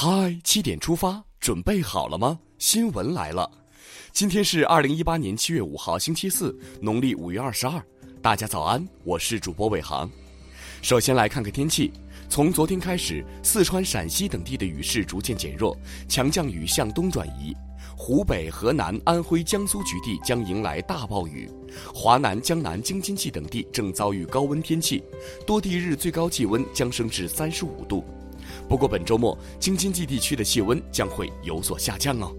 嗨，七点出发，准备好了吗？新闻来了，今天是二零一八年七月五号，星期四，农历五月二十二。大家早安，我是主播伟航。首先来看看天气，从昨天开始，四川、陕西等地的雨势逐渐减弱，强降雨向东转移。湖北、河南、安徽、江苏局地将迎来大暴雨，华南、江南、京津冀等地正遭遇高温天气，多地日最高气温将升至三十五度。不过本周末京津冀地区的气温将会有所下降哦。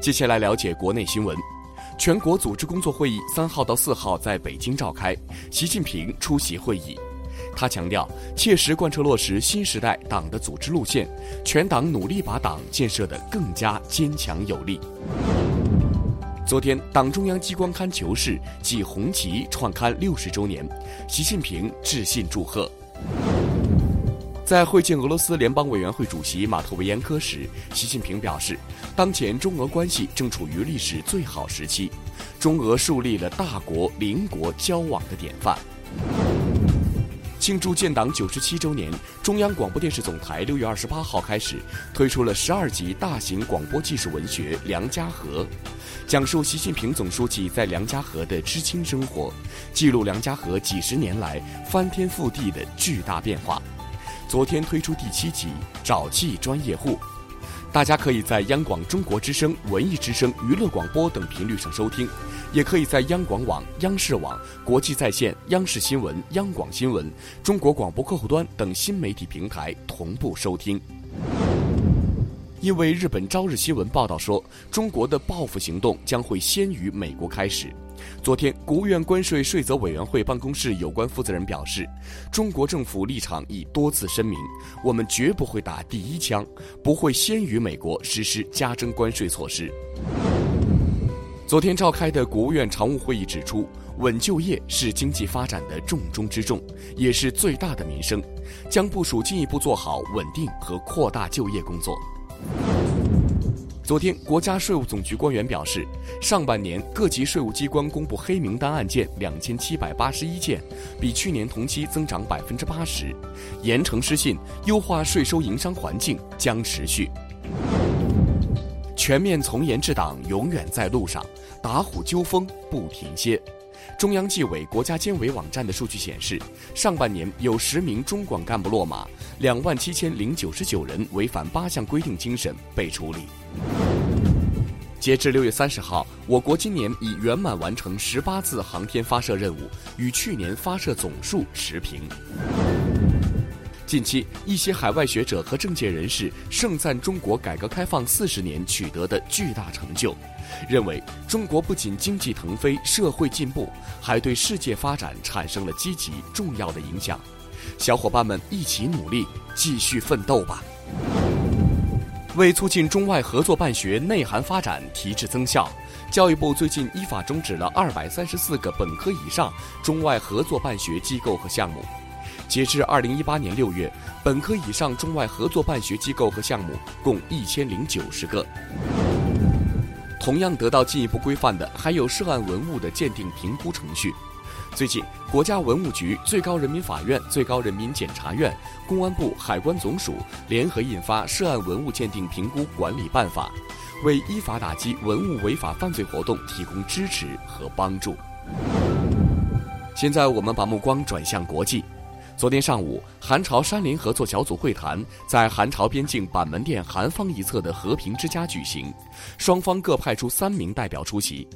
接下来了解国内新闻，全国组织工作会议三号到四号在北京召开，习近平出席会议。他强调，切实贯彻落实新时代党的组织路线，全党努力把党建设得更加坚强有力。昨天，党中央机关刊《求是》暨红旗创刊六十周年，习近平致信祝贺。在会见俄罗斯联邦委员会主席马特维延科时，习近平表示，当前中俄关系正处于历史最好时期，中俄树立了大国邻国交往的典范。庆祝建党九十七周年，中央广播电视总台六月二十八号开始推出了十二集大型广播纪实文学《梁家河》，讲述习近平总书记在梁家河的知青生活，记录梁家河几十年来翻天覆地的巨大变化。昨天推出第七集《沼气专业户》。大家可以在央广中国之声、文艺之声、娱乐广播等频率上收听，也可以在央广网、央视网、国际在线、央视新闻、央广新闻、中国广播客户端等新媒体平台同步收听。因为日本朝日新闻报道说，中国的报复行动将会先于美国开始。昨天，国务院关税税则委员会办公室有关负责人表示，中国政府立场已多次声明，我们绝不会打第一枪，不会先于美国实施加征关税措施。昨天召开的国务院常务会议指出，稳就业是经济发展的重中之重，也是最大的民生，将部署进一步做好稳定和扩大就业工作。昨天，国家税务总局官员表示，上半年各级税务机关公布黑名单案件两千七百八十一件，比去年同期增长百分之八十。严惩失信，优化税收营商环境将持续。全面从严治党永远在路上，打虎纠风不停歇。中央纪委国家监委网站的数据显示，上半年有十名中管干部落马，两万七千零九十九人违反八项规定精神被处理。截至六月三十号，我国今年已圆满完成十八次航天发射任务，与去年发射总数持平。近期，一些海外学者和政界人士盛赞中国改革开放四十年取得的巨大成就，认为中国不仅经济腾飞、社会进步，还对世界发展产生了积极重要的影响。小伙伴们一起努力，继续奋斗吧！为促进中外合作办学内涵发展提质增效，教育部最近依法终止了二百三十四个本科以上中外合作办学机构和项目。截至二零一八年六月，本科以上中外合作办学机构和项目共一千零九十个。同样得到进一步规范的，还有涉案文物的鉴定评估程序。最近，国家文物局、最高人民法院、最高人民检察院、公安部、海关总署联合印发《涉案文物鉴定评估管理办法》，为依法打击文物违法犯罪活动提供支持和帮助。现在，我们把目光转向国际。昨天上午，韩朝山林合作小组会谈在韩朝边境板门店韩方一侧的和平之家举行，双方各派出三名代表出席。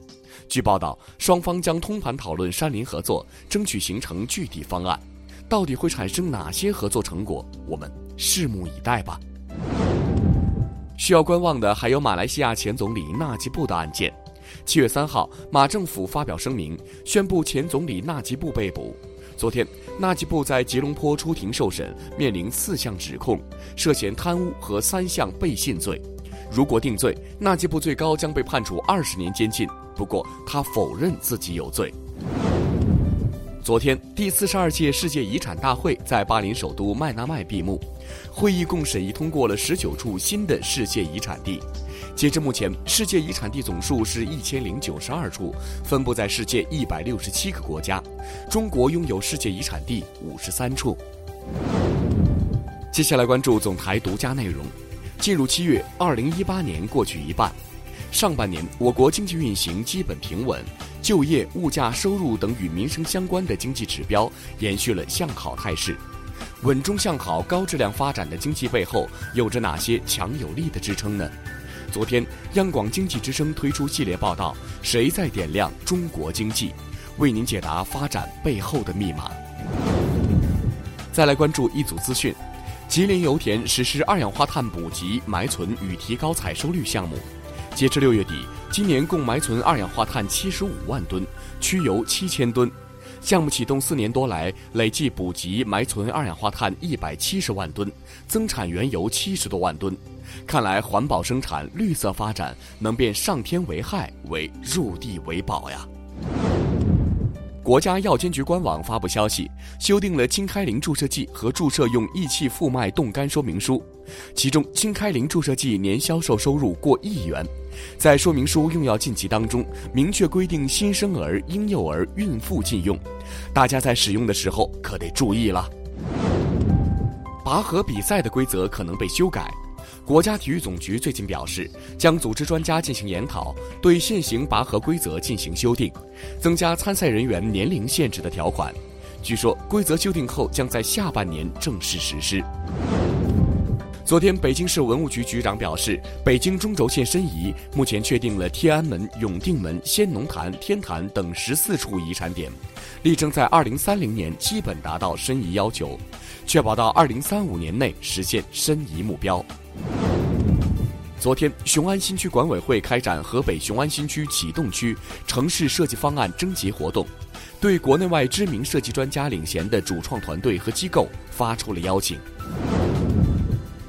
据报道，双方将通盘讨论山林合作，争取形成具体方案。到底会产生哪些合作成果？我们拭目以待吧。需要观望的还有马来西亚前总理纳吉布的案件。七月三号，马政府发表声明，宣布前总理纳吉布被捕。昨天，纳吉布在吉隆坡出庭受审，面临四项指控，涉嫌贪污和三项背信罪。如果定罪，纳吉布最高将被判处二十年监禁。不过，他否认自己有罪。昨天，第四十二届世界遗产大会在巴林首都麦纳麦闭幕，会议共审议通过了十九处新的世界遗产地。截至目前，世界遗产地总数是一千零九十二处，分布在世界一百六十七个国家。中国拥有世界遗产地五十三处。接下来关注总台独家内容。进入七月，二零一八年过去一半，上半年我国经济运行基本平稳，就业、物价、收入等与民生相关的经济指标延续了向好态势。稳中向好、高质量发展的经济背后，有着哪些强有力的支撑呢？昨天，央广经济之声推出系列报道《谁在点亮中国经济》，为您解答发展背后的密码。再来关注一组资讯：吉林油田实施二氧化碳补给、埋存与提高采收率项目，截至六月底，今年共埋存二氧化碳七十五万吨，驱油七千吨。项目启动四年多来，累计补给埋存二氧化碳一百七十万吨，增产原油七十多万吨。看来，环保生产、绿色发展能变上天为害为入地为宝呀。国家药监局官网发布消息，修订了清开灵注射剂和注射用益气复脉冻干说明书，其中清开灵注射剂年销售收入过亿元。在说明书用药禁忌当中，明确规定新生儿、婴幼儿、孕妇禁用，大家在使用的时候可得注意了。拔河比赛的规则可能被修改。国家体育总局最近表示，将组织专家进行研讨，对现行拔河规则进行修订，增加参赛人员年龄限制的条款。据说规则修订后将在下半年正式实施。昨天，北京市文物局局长表示，北京中轴线申遗目前确定了天安门、永定门、先农坛、天坛等十四处遗产点，力争在二零三零年基本达到申遗要求，确保到二零三五年内实现申遗目标。昨天，雄安新区管委会开展河北雄安新区启动区城市设计方案征集活动，对国内外知名设计专家领衔的主创团队和机构发出了邀请。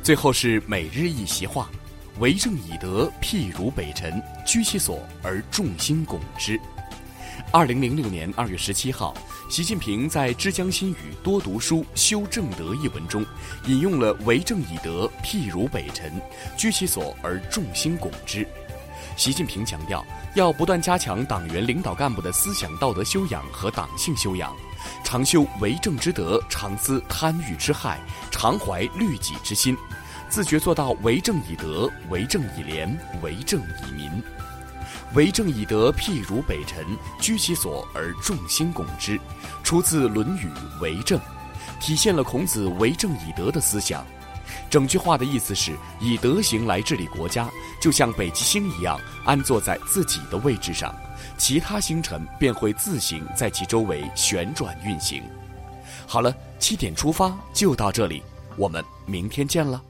最后是每日一席话：为政以德，譬如北辰，居其所而众星拱之。二零零六年二月十七号，习近平在《之江新语·多读书，修正德》一文中，引用了“为政以德，譬如北辰，居其所而众星拱之”。习近平强调，要不断加强党员领导干部的思想道德修养和党性修养，常修为政之德，常思贪欲之害，常怀律己之心。自觉做到为政以德、为政以廉、为政以民。为政以德，譬如北辰，居其所而众星拱之，出自《论语·为政》，体现了孔子为政以德的思想。整句话的意思是以德行来治理国家，就像北极星一样安坐在自己的位置上，其他星辰便会自行在其周围旋转运行。好了，七点出发就到这里，我们明天见了。